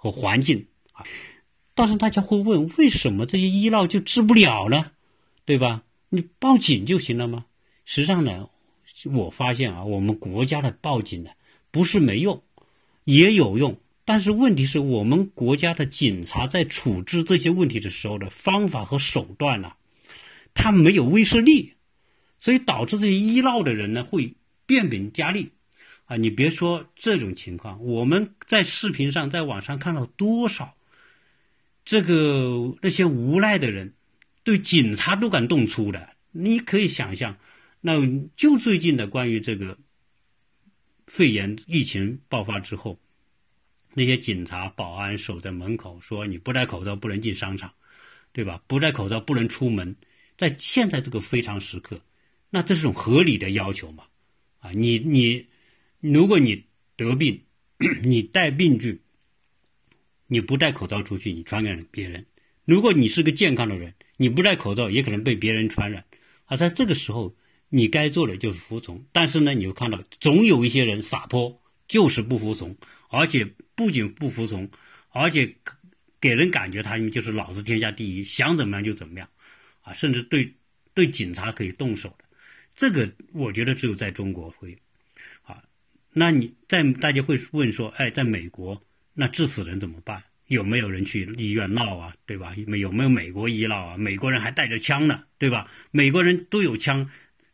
和环境啊。但是大家会问，为什么这些医闹就治不了呢？对吧？你报警就行了吗？实际上呢，我发现啊，我们国家的报警呢，不是没用，也有用。但是问题是我们国家的警察在处置这些问题的时候的方法和手段呢，他没有威慑力，所以导致这些医闹的人呢会变本加厉。啊，你别说这种情况，我们在视频上、在网上看到多少这个那些无赖的人对警察都敢动粗的，你可以想象。那就最近的关于这个肺炎疫情爆发之后。那些警察、保安守在门口，说你不戴口罩不能进商场，对吧？不戴口罩不能出门。在现在这个非常时刻，那这是种合理的要求嘛？啊，你你，如果你得病，你带病菌，你不戴口罩出去，你传染别人；如果你是个健康的人，你不戴口罩也可能被别人传染。啊，在这个时候，你该做的就是服从。但是呢，你又看到总有一些人撒泼，就是不服从。而且不仅不服从，而且给人感觉他们就是老子天下第一，想怎么样就怎么样，啊，甚至对对警察可以动手的，这个我觉得只有在中国会，有，那你在大家会问说，哎，在美国那致死人怎么办？有没有人去医院闹啊？对吧？有没有美国医闹啊？美国人还带着枪呢，对吧？美国人都有枪，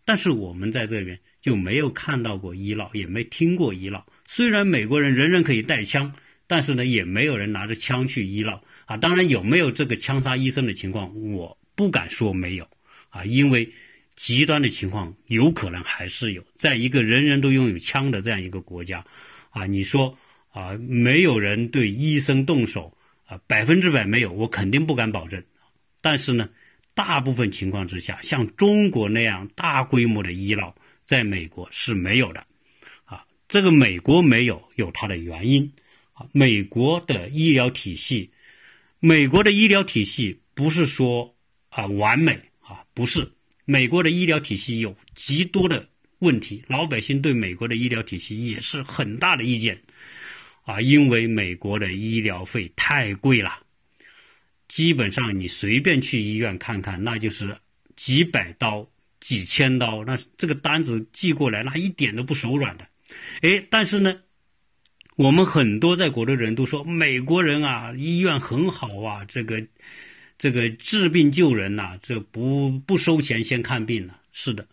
但是我们在这边就没有看到过医闹，也没听过医闹。虽然美国人人人可以带枪，但是呢，也没有人拿着枪去医闹啊。当然，有没有这个枪杀医生的情况，我不敢说没有啊，因为极端的情况有可能还是有。在一个人人都拥有枪的这样一个国家，啊，你说啊，没有人对医生动手啊，百分之百没有，我肯定不敢保证。但是呢，大部分情况之下，像中国那样大规模的医闹，在美国是没有的。啊这个美国没有有它的原因啊，美国的医疗体系，美国的医疗体系不是说啊完美啊，不是，美国的医疗体系有极多的问题，老百姓对美国的医疗体系也是很大的意见啊，因为美国的医疗费太贵了，基本上你随便去医院看看，那就是几百刀、几千刀，那这个单子寄过来，那一点都不手软的。哎，但是呢，我们很多在国的人都说，美国人啊，医院很好啊，这个这个治病救人呐，这不不收钱先看病呢。是的，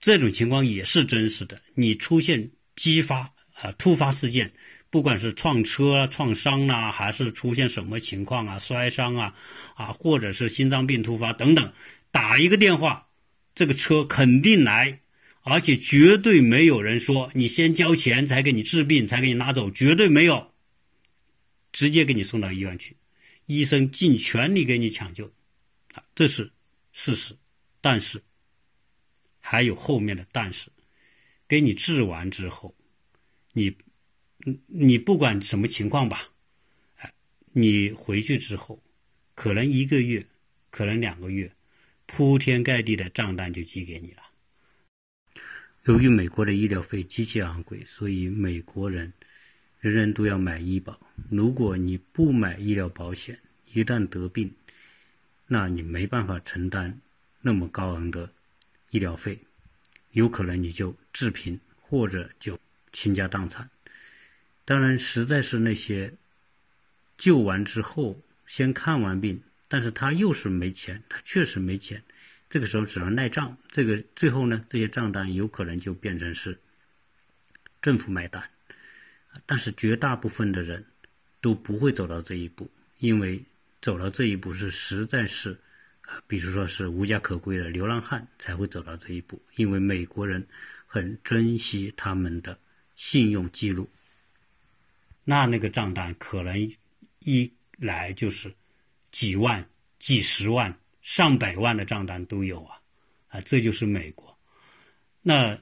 这种情况也是真实的。你出现激发啊突发事件，不管是撞车、啊创伤啊，还是出现什么情况啊，摔伤啊，啊，或者是心脏病突发等等，打一个电话，这个车肯定来。而且绝对没有人说你先交钱才给你治病，才给你拿走，绝对没有，直接给你送到医院去，医生尽全力给你抢救，啊，这是事实。但是还有后面的但是，给你治完之后，你，你不管什么情况吧，哎，你回去之后，可能一个月，可能两个月，铺天盖地的账单就寄给你了。由于美国的医疗费极其昂贵，所以美国人人人都要买医保。如果你不买医疗保险，一旦得病，那你没办法承担那么高昂的医疗费，有可能你就致贫或者就倾家荡产。当然，实在是那些救完之后先看完病，但是他又是没钱，他确实没钱。这个时候只能赖账，这个最后呢，这些账单有可能就变成是政府买单，但是绝大部分的人都不会走到这一步，因为走到这一步是实在是啊，比如说是无家可归的流浪汉才会走到这一步，因为美国人很珍惜他们的信用记录，那那个账单可能一来就是几万、几十万。上百万的账单都有啊，啊，这就是美国。那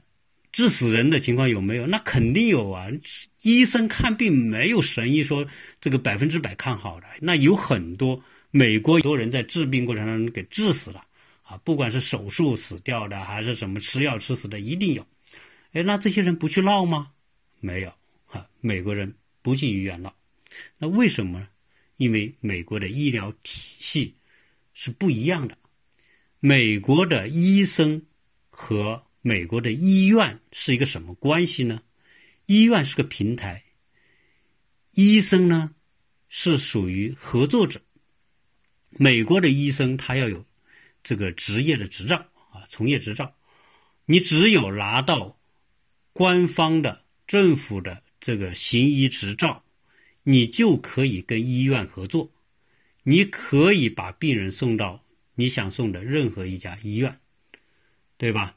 致死人的情况有没有？那肯定有啊。医生看病没有神医说这个百分之百看好的，那有很多美国很多人在治病过程当中给治死了啊，不管是手术死掉的，还是什么吃药吃死的，一定有。哎，那这些人不去闹吗？没有，哈，美国人不进医院闹。那为什么呢？因为美国的医疗体系是不一样的。美国的医生和美国的医院是一个什么关系呢？医院是个平台，医生呢是属于合作者。美国的医生他要有这个职业的执照啊，从业执照。你只有拿到官方的政府的这个行医执照，你就可以跟医院合作，你可以把病人送到你想送的任何一家医院，对吧？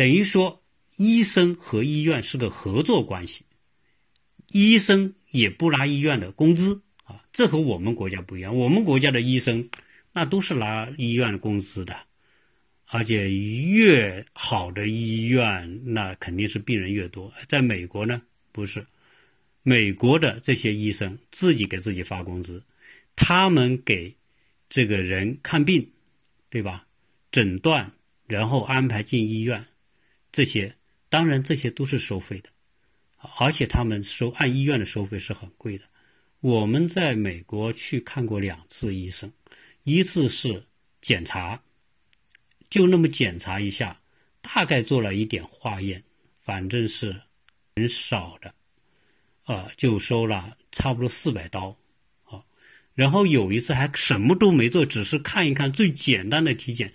等于说，医生和医院是个合作关系，医生也不拿医院的工资啊，这和我们国家不一样。我们国家的医生那都是拿医院的工资的。而且越好的医院，那肯定是病人越多。在美国呢，不是，美国的这些医生自己给自己发工资，他们给这个人看病，对吧？诊断，然后安排进医院，这些当然这些都是收费的，而且他们收按医院的收费是很贵的。我们在美国去看过两次医生，一次是检查。就那么检查一下，大概做了一点化验，反正是很少的，啊，就收了差不多四百刀，啊，然后有一次还什么都没做，只是看一看最简单的体检，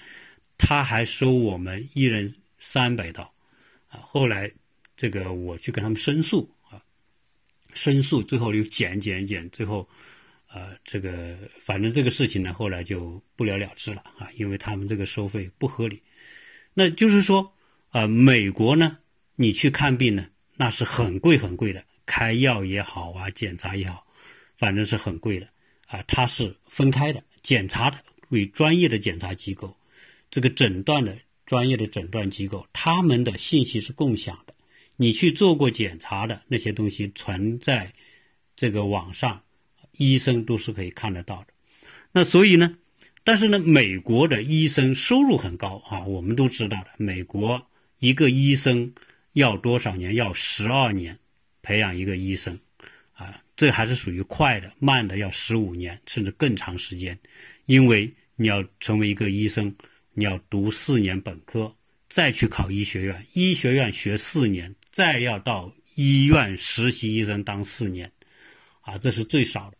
他还收我们一人三百刀，啊，后来这个我去跟他们申诉啊，申诉最后又减减减，最后。呃，这个反正这个事情呢，后来就不了了之了啊，因为他们这个收费不合理。那就是说，啊，美国呢，你去看病呢，那是很贵很贵的，开药也好啊，检查也好，反正是很贵的啊。它是分开的，检查的为专业的检查机构，这个诊断的专业的诊断机构，他们的信息是共享的。你去做过检查的那些东西存在这个网上。医生都是可以看得到的，那所以呢，但是呢，美国的医生收入很高啊，我们都知道的，美国一个医生要多少年？要十二年培养一个医生，啊，这还是属于快的，慢的要十五年甚至更长时间，因为你要成为一个医生，你要读四年本科，再去考医学院，医学院学四年，再要到医院实习医生当四年，啊，这是最少的。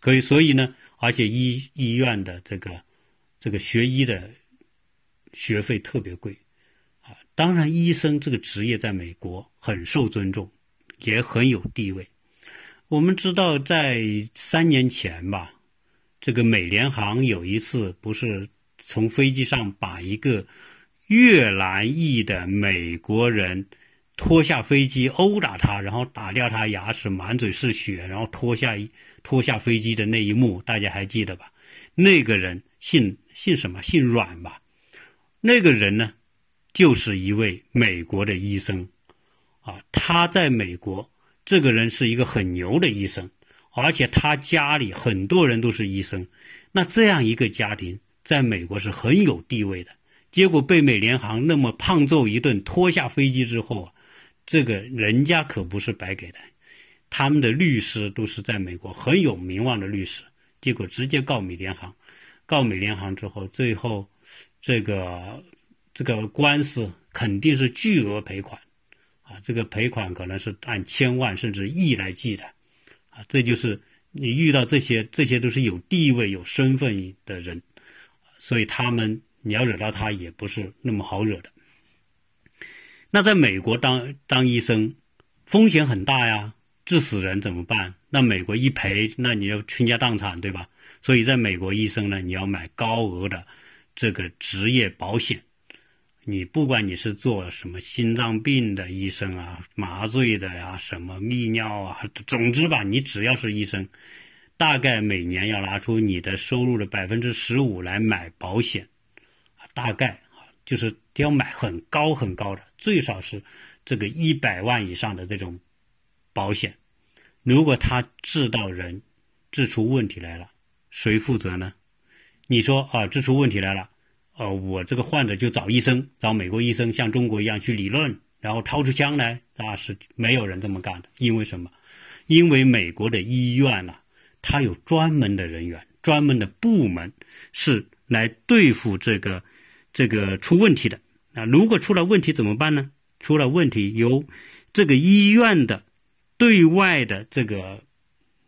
可以，所以呢，而且医医院的这个这个学医的学费特别贵，啊，当然，医生这个职业在美国很受尊重，也很有地位。我们知道，在三年前吧，这个美联航有一次不是从飞机上把一个越南裔的美国人。拖下飞机殴打他，然后打掉他牙齿，满嘴是血，然后拖下拖下飞机的那一幕，大家还记得吧？那个人姓姓什么？姓阮吧？那个人呢，就是一位美国的医生，啊，他在美国，这个人是一个很牛的医生，而且他家里很多人都是医生，那这样一个家庭在美国是很有地位的。结果被美联航那么胖揍一顿，拖下飞机之后啊。这个人家可不是白给的，他们的律师都是在美国很有名望的律师，结果直接告美联航，告美联航之后，最后这个这个官司肯定是巨额赔款，啊，这个赔款可能是按千万甚至亿来计的，啊，这就是你遇到这些这些都是有地位有身份的人，所以他们你要惹到他也不是那么好惹的。那在美国当当医生，风险很大呀，致死人怎么办？那美国一赔，那你要倾家荡产，对吧？所以在美国医生呢，你要买高额的这个职业保险。你不管你是做什么心脏病的医生啊，麻醉的呀，什么泌尿啊，总之吧，你只要是医生，大概每年要拿出你的收入的百分之十五来买保险，大概啊。就是要买很高很高的，最少是这个一百万以上的这种保险。如果他治到人，治出问题来了，谁负责呢？你说啊，治出问题来了，呃，我这个患者就找医生，找美国医生，像中国一样去理论，然后掏出枪来，那是没有人这么干的。因为什么？因为美国的医院呢、它有专门的人员、专门的部门是来对付这个这个出问题的啊。如果出了问题怎么办呢？出了问题由这个医院的对外的这个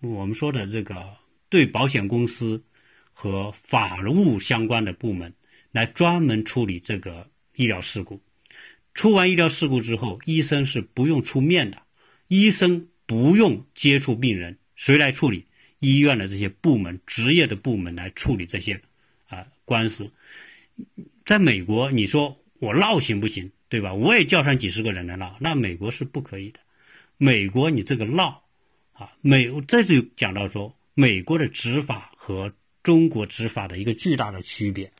我们说的这个对保险公司和法务相关的部门来专门处理这个医疗事故。出完医疗事故之后，医生是不用出面的，医生不用接触病人，谁来处理？医院的这些部门、职业的部门来处理这些啊官司。在美国，你说我闹行不行？对吧？我也叫上几十个人来闹，那美国是不可以的。美国你这个闹啊，美这就讲到说，美国的执法和中国执法的一个巨大的区别。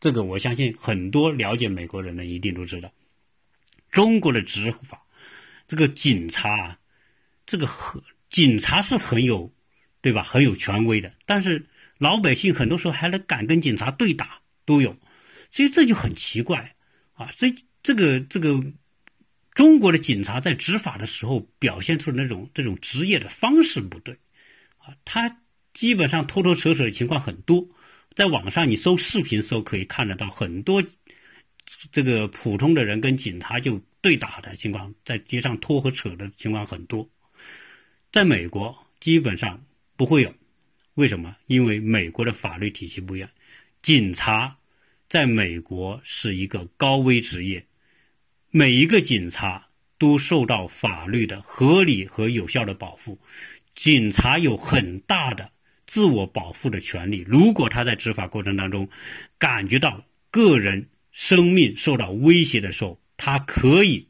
这个我相信很多了解美国人的一定都知道。中国的执法，这个警察啊，这个很警察是很有，对吧？很有权威的。但是老百姓很多时候还能敢跟警察对打，都有。所以这就很奇怪啊！所以这个这个中国的警察在执法的时候表现出的那种这种职业的方式不对啊，他基本上偷偷扯扯的情况很多。在网上你搜视频搜可以看得到很多。这个普通的人跟警察就对打的情况，在街上拖和扯的情况很多，在美国基本上不会有，为什么？因为美国的法律体系不一样，警察在美国是一个高危职业，每一个警察都受到法律的合理和有效的保护，警察有很大的自我保护的权利，如果他在执法过程当中感觉到个人。生命受到威胁的时候，他可以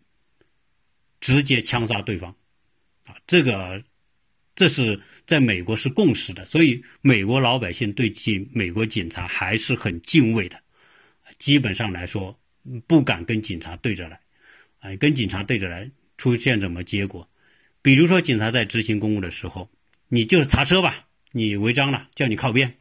直接枪杀对方，啊，这个这是在美国是共识的，所以美国老百姓对警美国警察还是很敬畏的，基本上来说不敢跟警察对着来，啊，跟警察对着来出现什么结果？比如说警察在执行公务的时候，你就是查车吧，你违章了，叫你靠边，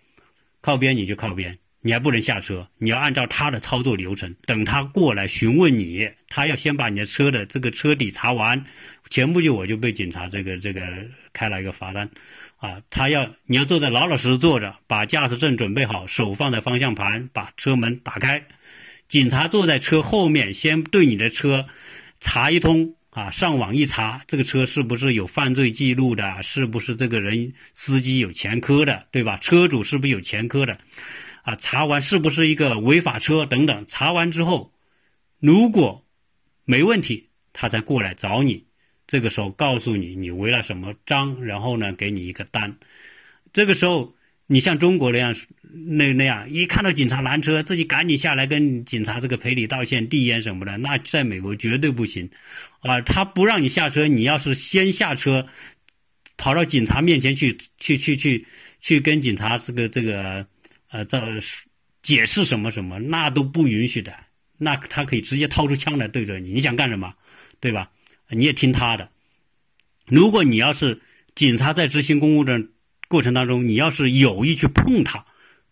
靠边你就靠边。你还不能下车，你要按照他的操作流程，等他过来询问你，他要先把你的车的这个车底查完。前不久我就被警察这个这个开了一个罚单，啊，他要你要坐在老老实实坐着，把驾驶证准备好，手放在方向盘，把车门打开。警察坐在车后面，先对你的车查一通，啊，上网一查，这个车是不是有犯罪记录的，是不是这个人司机有前科的，对吧？车主是不是有前科的？啊，查完是不是一个违法车等等？查完之后，如果没问题，他再过来找你。这个时候告诉你你违了什么章，然后呢给你一个单。这个时候你像中国那样那那样，一看到警察拦车，自己赶紧下来跟警察这个赔礼道歉、递烟什么的，那在美国绝对不行。啊，他不让你下车，你要是先下车，跑到警察面前去去去去去跟警察这个这个。呃，这解释什么什么，那都不允许的。那他可以直接掏出枪来对着你，你想干什么，对吧？你也听他的。如果你要是警察在执行公务的过程当中，你要是有意去碰他、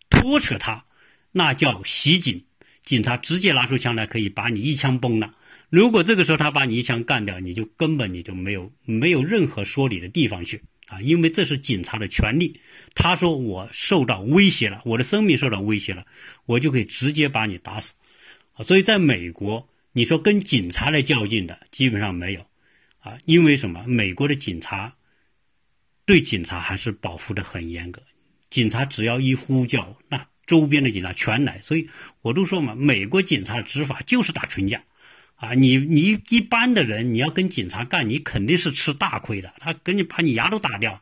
拖扯他，那叫袭警。警察直接拿出枪来，可以把你一枪崩了。如果这个时候他把你一枪干掉，你就根本你就没有没有任何说理的地方去。啊，因为这是警察的权利。他说我受到威胁了，我的生命受到威胁了，我就可以直接把你打死。所以在美国，你说跟警察来较劲的基本上没有。啊，因为什么？美国的警察对警察还是保护的很严格。警察只要一呼叫，那周边的警察全来。所以我都说嘛，美国警察执法就是打群架。啊，你你一般的人，你要跟警察干，你肯定是吃大亏的。他给你把你牙都打掉，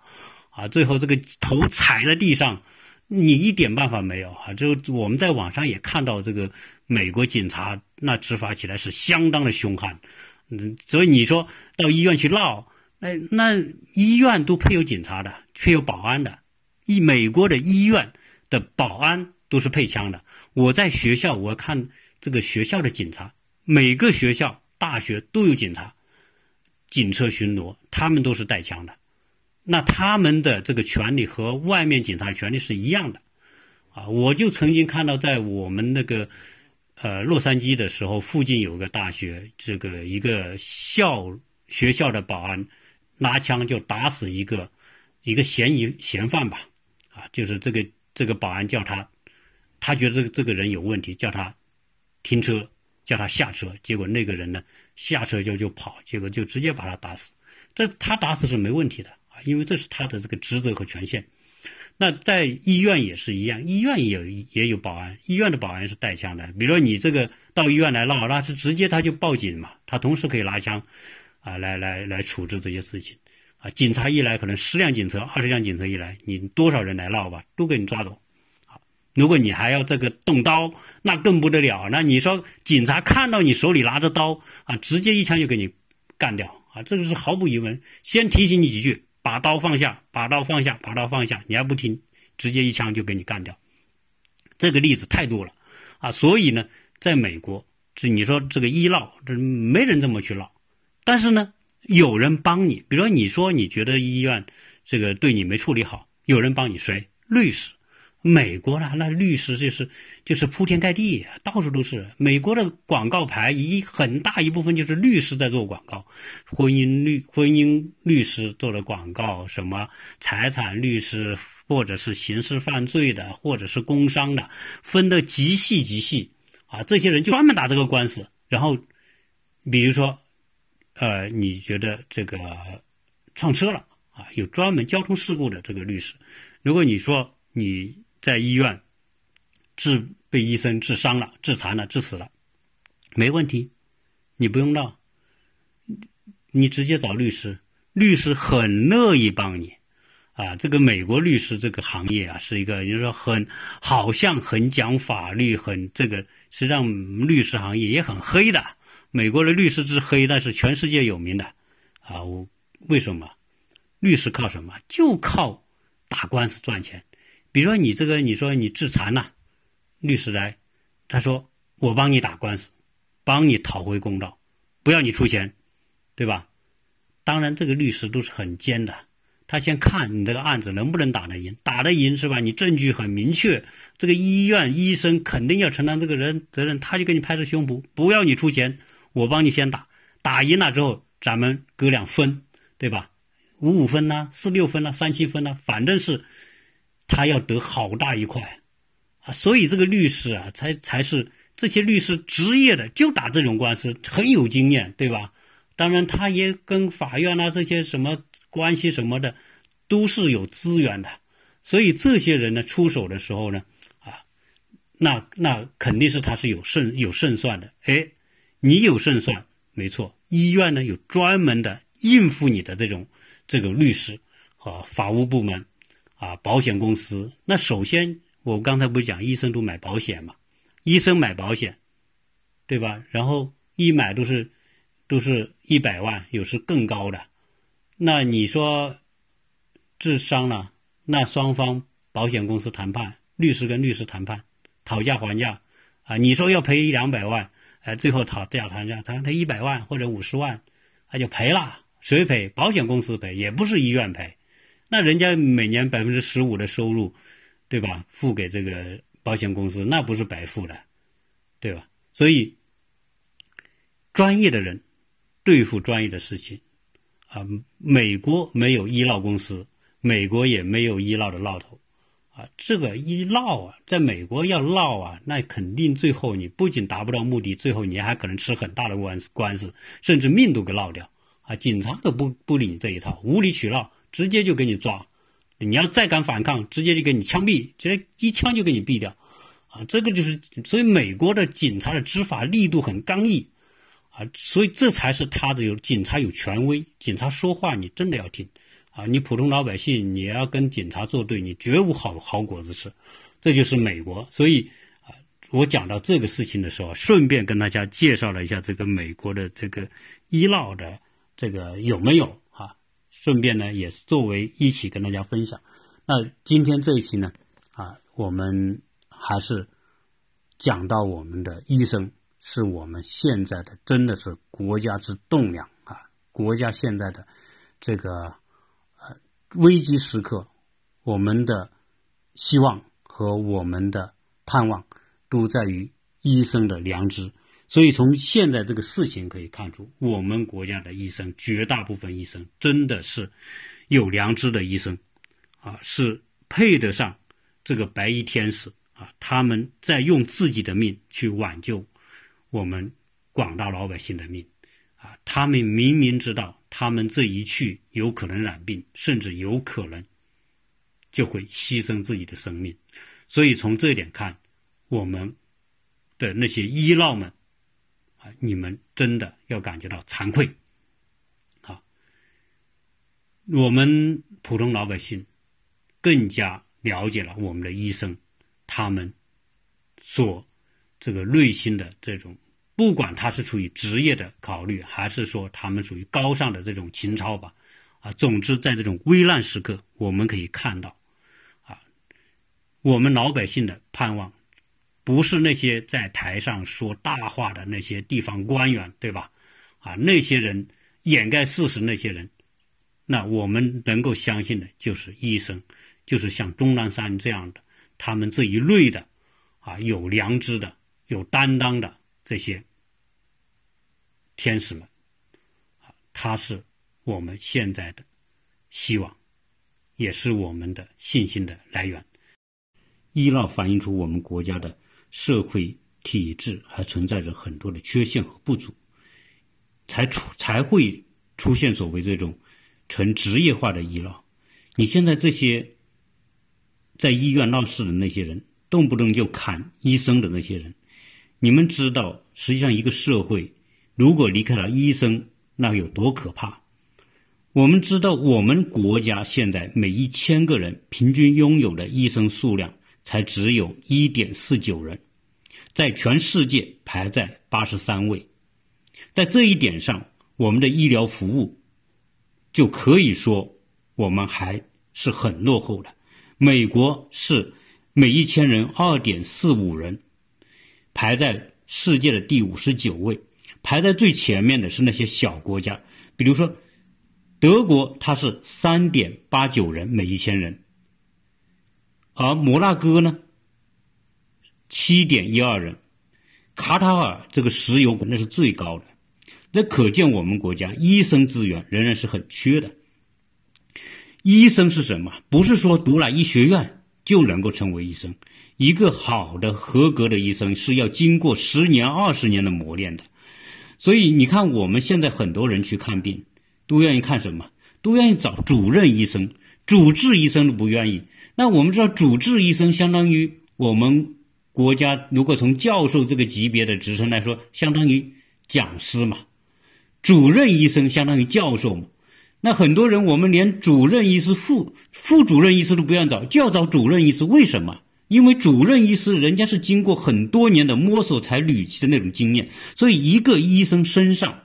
啊，最后这个头踩在地上，你一点办法没有啊。就我们在网上也看到这个美国警察那执法起来是相当的凶悍，嗯，所以你说到医院去闹，那那医院都配有警察的，配有保安的，一美国的医院的保安都是配枪的。我在学校我看这个学校的警察。每个学校、大学都有警察、警车巡逻，他们都是带枪的。那他们的这个权利和外面警察权利是一样的，啊，我就曾经看到在我们那个呃洛杉矶的时候，附近有个大学，这个一个校学校的保安拿枪就打死一个一个嫌疑嫌犯吧，啊，就是这个这个保安叫他，他觉得这个这个人有问题，叫他停车，叫他下车，结果那个人呢下车就就跑，结果就直接把他打死。这他打死是没问题的啊，因为这是他的这个职责和权限。那在医院也是一样，医院也有也有保安，医院的保安是带枪的。比如说你这个到医院来闹，那是直接他就报警嘛，他同时可以拿枪，啊，来来来处置这些事情，啊，警察一来可能十辆警车、二十辆警车一来，你多少人来闹吧，都给你抓走。好，如果你还要这个动刀，那更不得了。那你说警察看到你手里拿着刀，啊，直接一枪就给你干掉，啊，这个是毫无疑问。先提醒你几句。把刀放下，把刀放下，把刀放下！你还不听，直接一枪就给你干掉。这个例子太多了啊！所以呢，在美国，这你说这个医闹，这没人这么去闹。但是呢，有人帮你，比如说你说你觉得医院这个对你没处理好，有人帮你，谁？律师。美国呢，那律师就是就是铺天盖地，到处都是。美国的广告牌一很大一部分就是律师在做广告，婚姻律婚姻律师做的广告，什么财产律师，或者是刑事犯罪的，或者是工伤的，分的极细极细啊。这些人就专门打这个官司。然后，比如说，呃，你觉得这个撞车了啊，有专门交通事故的这个律师。如果你说你。在医院治被医生治伤了、治残了、治死了，没问题，你不用闹，你直接找律师，律师很乐意帮你。啊，这个美国律师这个行业啊，是一个就是说很好像很讲法律，很这个实际上律师行业也很黑的。美国的律师之黑，那是全世界有名的。啊，我为什么？律师靠什么？就靠打官司赚钱。比如说你这个，你说你致残了，律师来，他说我帮你打官司，帮你讨回公道，不要你出钱，对吧？当然这个律师都是很尖的，他先看你这个案子能不能打得赢，打得赢是吧？你证据很明确，这个医院医生肯定要承担这个人责任，他就给你拍着胸脯，不要你出钱，我帮你先打，打赢了之后咱们哥俩分，对吧？五五分呐，四六分呐，三七分呐，反正是。他要得好大一块，啊，所以这个律师啊，才才是这些律师职业的，就打这种官司，很有经验，对吧？当然，他也跟法院啊这些什么关系什么的，都是有资源的。所以这些人呢，出手的时候呢，啊，那那肯定是他是有胜有胜算的。哎，你有胜算，没错。医院呢有专门的应付你的这种这个律师和法务部门。啊，保险公司那首先，我刚才不是讲医生都买保险嘛？医生买保险，对吧？然后一买都是都是一百万，有时更高的。那你说治伤了，那双方保险公司谈判，律师跟律师谈判，讨价还价啊。你说要赔一两百万，哎，最后讨价还价，他他一百万或者五十万，他就赔了。谁赔？保险公司赔，也不是医院赔。那人家每年百分之十五的收入，对吧？付给这个保险公司，那不是白付的，对吧？所以，专业的人对付专业的事情，啊，美国没有医闹公司，美国也没有医闹的闹头，啊，这个一闹啊，在美国要闹啊，那肯定最后你不仅达不到目的，最后你还可能吃很大的官司，官司甚至命都给闹掉，啊，警察可不不理你这一套，无理取闹。直接就给你抓，你要再敢反抗，直接就给你枪毙，直接一枪就给你毙掉，啊，这个就是，所以美国的警察的执法力度很刚毅，啊，所以这才是他的有警察有权威，警察说话你真的要听，啊，你普通老百姓你要跟警察作对，你绝无好好果子吃，这就是美国。所以啊，我讲到这个事情的时候，顺便跟大家介绍了一下这个美国的这个医闹的这个有没有。顺便呢，也作为一起跟大家分享。那今天这一期呢，啊，我们还是讲到我们的医生是我们现在的真的是国家之栋梁啊，国家现在的这个呃危机时刻，我们的希望和我们的盼望都在于医生的良知。所以从现在这个事情可以看出，我们国家的医生绝大部分医生真的是有良知的医生，啊，是配得上这个白衣天使啊！他们在用自己的命去挽救我们广大老百姓的命，啊，他们明明知道他们这一去有可能染病，甚至有可能就会牺牲自己的生命，所以从这一点看，我们的那些医闹们。你们真的要感觉到惭愧，啊！我们普通老百姓更加了解了我们的医生，他们所这个内心的这种，不管他是出于职业的考虑，还是说他们属于高尚的这种情操吧，啊，总之在这种危难时刻，我们可以看到，啊，我们老百姓的盼望。不是那些在台上说大话的那些地方官员，对吧？啊，那些人掩盖事实，那些人，那我们能够相信的就是医生，就是像钟南山这样的，他们这一类的，啊，有良知的、有担当的这些天使们，啊，他是我们现在的希望，也是我们的信心的来源。医闹反映出我们国家的。社会体制还存在着很多的缺陷和不足，才出才会出现所谓这种成职业化的医疗。你现在这些在医院闹事的那些人，动不动就砍医生的那些人，你们知道，实际上一个社会如果离开了医生，那有多可怕？我们知道，我们国家现在每一千个人平均拥有的医生数量才只有一点四九人。在全世界排在八十三位，在这一点上，我们的医疗服务就可以说我们还是很落后的。美国是每一千人二点四五人，排在世界的第五十九位。排在最前面的是那些小国家，比如说德国，它是三点八九人每一千人，而摩纳哥呢？七点一二人，卡塔尔这个石油那是最高的，那可见我们国家医生资源仍然是很缺的。医生是什么？不是说读了医学院就能够成为医生。一个好的、合格的医生是要经过十年、二十年的磨练的。所以你看，我们现在很多人去看病，都愿意看什么？都愿意找主任医生、主治医生都不愿意。那我们知道，主治医生相当于我们。国家如果从教授这个级别的职称来说，相当于讲师嘛，主任医生相当于教授嘛。那很多人我们连主任医师、副副主任医师都不愿找，就要找主任医师。为什么？因为主任医师人家是经过很多年的摸索才累积的那种经验，所以一个医生身上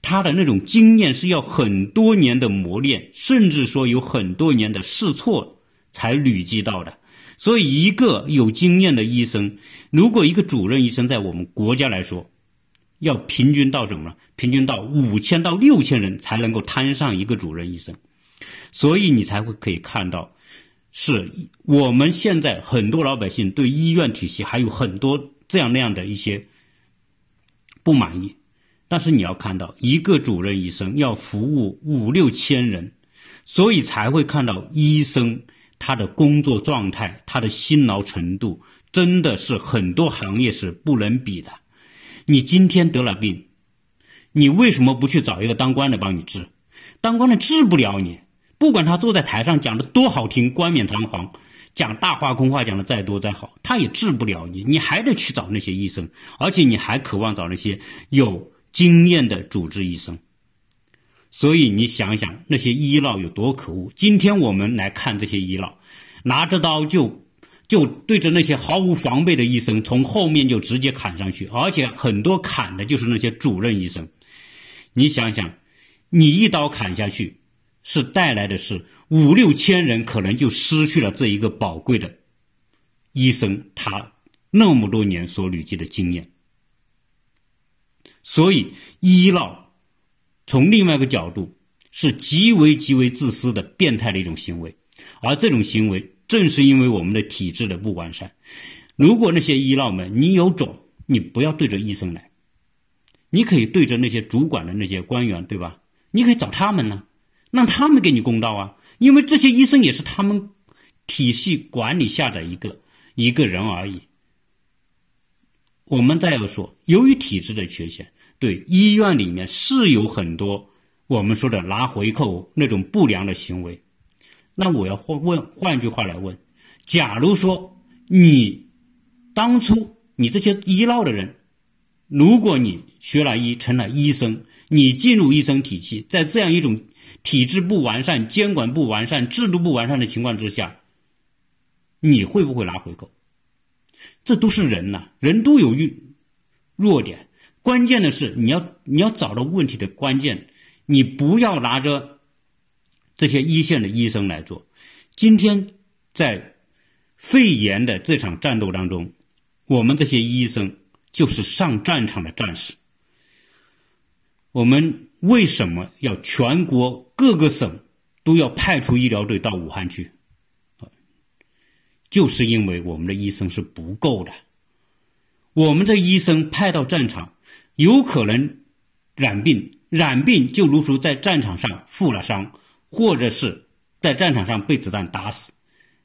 他的那种经验是要很多年的磨练，甚至说有很多年的试错才累积到的。所以，一个有经验的医生，如果一个主任医生在我们国家来说，要平均到什么呢？平均到五千到六千人才能够摊上一个主任医生。所以，你才会可以看到，是我们现在很多老百姓对医院体系还有很多这样那样的一些不满意。但是，你要看到一个主任医生要服务五六千人，所以才会看到医生。他的工作状态，他的辛劳程度，真的是很多行业是不能比的。你今天得了病，你为什么不去找一个当官的帮你治？当官的治不了你，不管他坐在台上讲的多好听，冠冕堂皇，讲大话空话讲的再多再好，他也治不了你。你还得去找那些医生，而且你还渴望找那些有经验的主治医生。所以你想想那些医闹有多可恶。今天我们来看这些医闹，拿着刀就就对着那些毫无防备的医生，从后面就直接砍上去，而且很多砍的就是那些主任医生。你想想，你一刀砍下去，是带来的是五六千人可能就失去了这一个宝贵的医生他那么多年所累积的经验。所以医闹。从另外一个角度，是极为极为自私的变态的一种行为，而这种行为正是因为我们的体制的不完善。如果那些医闹们，你有种，你不要对着医生来，你可以对着那些主管的那些官员，对吧？你可以找他们呢，让他们给你公道啊，因为这些医生也是他们体系管理下的一个一个人而已。我们再要说，由于体制的缺陷，对医院里面是有很多我们说的拿回扣那种不良的行为。那我要换问，换句话来问：假如说你当初你这些医闹的人，如果你学了医成了医生，你进入医生体系，在这样一种体制不完善、监管不完善、制度不完善的情况之下，你会不会拿回扣？这都是人呐，人都有弱弱点。关键的是，你要你要找到问题的关键，你不要拿着这些一线的医生来做。今天在肺炎的这场战斗当中，我们这些医生就是上战场的战士。我们为什么要全国各个省都要派出医疗队到武汉去？就是因为我们的医生是不够的，我们的医生派到战场，有可能染病，染病就如同在战场上负了伤，或者是在战场上被子弹打死，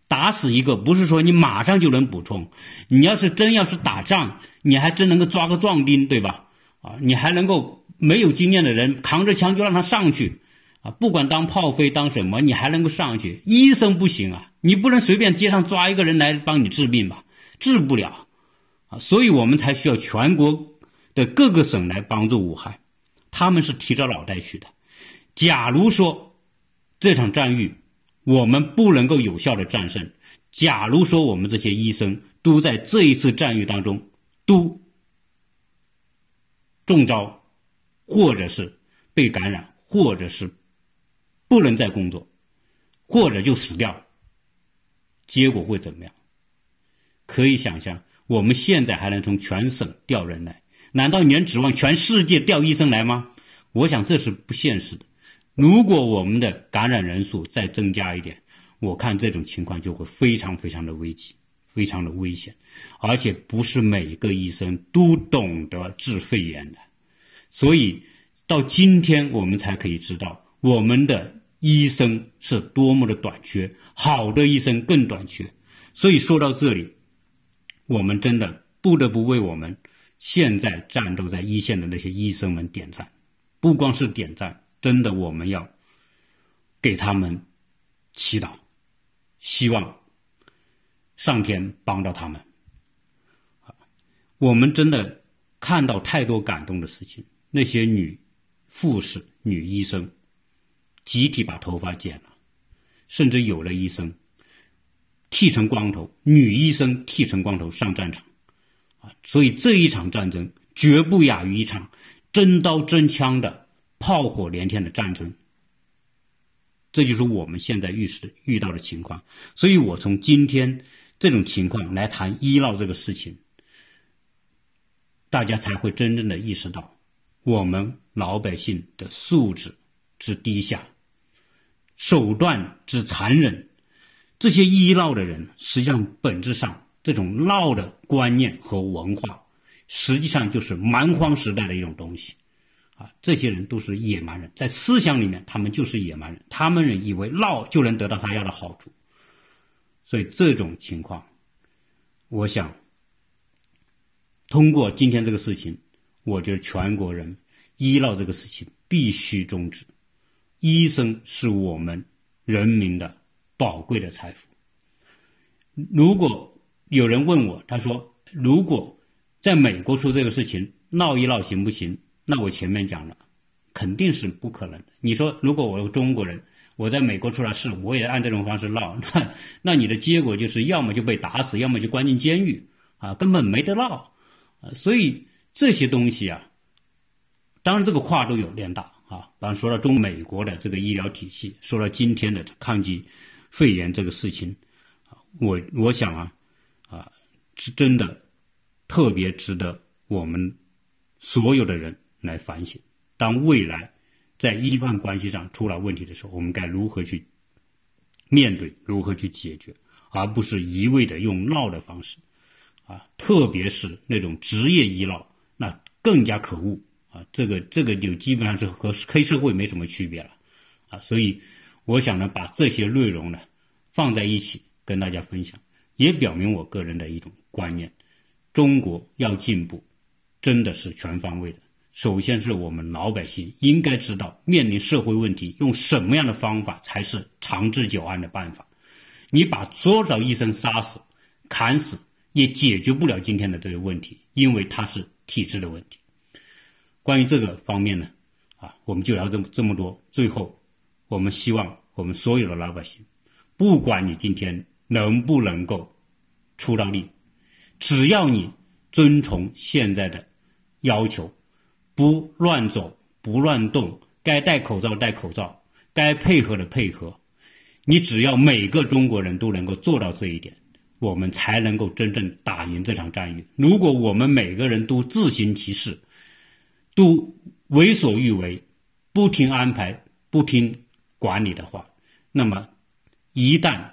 打死一个不是说你马上就能补充，你要是真要是打仗，你还真能够抓个壮丁，对吧？啊，你还能够没有经验的人扛着枪就让他上去。啊，不管当炮灰当什么，你还能够上去。医生不行啊，你不能随便街上抓一个人来帮你治病吧，治不了。啊，所以我们才需要全国的各个省来帮助武汉，他们是提着脑袋去的。假如说这场战役我们不能够有效的战胜，假如说我们这些医生都在这一次战役当中都中招，或者是被感染，或者是。不能再工作，或者就死掉，结果会怎么样？可以想象，我们现在还能从全省调人来，难道你能指望全世界调医生来吗？我想这是不现实的。如果我们的感染人数再增加一点，我看这种情况就会非常非常的危急，非常的危险，而且不是每个医生都懂得治肺炎的，所以到今天我们才可以知道我们的。医生是多么的短缺，好的医生更短缺。所以说到这里，我们真的不得不为我们现在战斗在一线的那些医生们点赞。不光是点赞，真的我们要给他们祈祷，希望上天帮到他们。我们真的看到太多感动的事情，那些女护士、女医生。集体把头发剪了，甚至有的医生剃成光头，女医生剃成光头上战场，啊，所以这一场战争绝不亚于一场真刀真枪的炮火连天的战争。这就是我们现在遇事遇到的情况。所以我从今天这种情况来谈医闹这个事情，大家才会真正的意识到我们老百姓的素质之低下。手段之残忍，这些医闹的人，实际上本质上这种闹的观念和文化，实际上就是蛮荒时代的一种东西，啊，这些人都是野蛮人，在思想里面他们就是野蛮人，他们人以为闹就能得到他要的好处，所以这种情况，我想通过今天这个事情，我觉得全国人医闹这个事情必须终止。医生是我们人民的宝贵的财富。如果有人问我，他说：“如果在美国出这个事情，闹一闹行不行？”那我前面讲了，肯定是不可能。你说，如果我中国人，我在美国出了事，我也按这种方式闹，那那你的结果就是要么就被打死，要么就关进监狱啊，根本没得闹啊。所以这些东西啊，当然这个跨度有点大。啊，刚说了中美国的这个医疗体系，说了今天的抗击肺炎这个事情，啊，我我想啊，是真的特别值得我们所有的人来反省。当未来在医患关系上出了问题的时候，我们该如何去面对，如何去解决，而不是一味的用闹的方式，啊，特别是那种职业医闹，那更加可恶。啊，这个这个就基本上是和黑社会没什么区别了，啊，所以我想呢，把这些内容呢放在一起跟大家分享，也表明我个人的一种观念：中国要进步，真的是全方位的。首先是我们老百姓应该知道，面临社会问题，用什么样的方法才是长治久安的办法。你把多少医生杀死、砍死，也解决不了今天的这个问题，因为它是体制的问题。关于这个方面呢，啊，我们就聊这么这么多。最后，我们希望我们所有的老百姓，不管你今天能不能够出让力，只要你遵从现在的要求，不乱走，不乱动，该戴口罩戴口罩，该配合的配合，你只要每个中国人都能够做到这一点，我们才能够真正打赢这场战役。如果我们每个人都自行其事，都为所欲为，不听安排，不听管理的话，那么一旦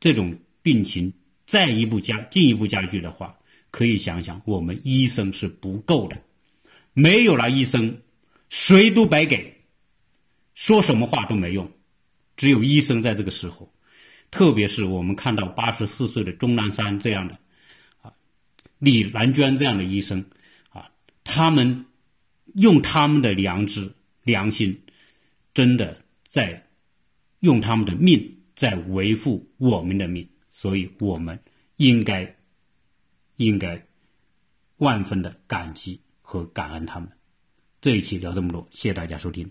这种病情再一步加进一步加剧的话，可以想想，我们医生是不够的，没有了医生，谁都白给，说什么话都没用，只有医生在这个时候，特别是我们看到八十四岁的钟南山这样的，啊，李兰娟这样的医生，啊，他们。用他们的良知、良心，真的在用他们的命在维护我们的命，所以我们应该应该万分的感激和感恩他们。这一期聊这么多，谢谢大家收听。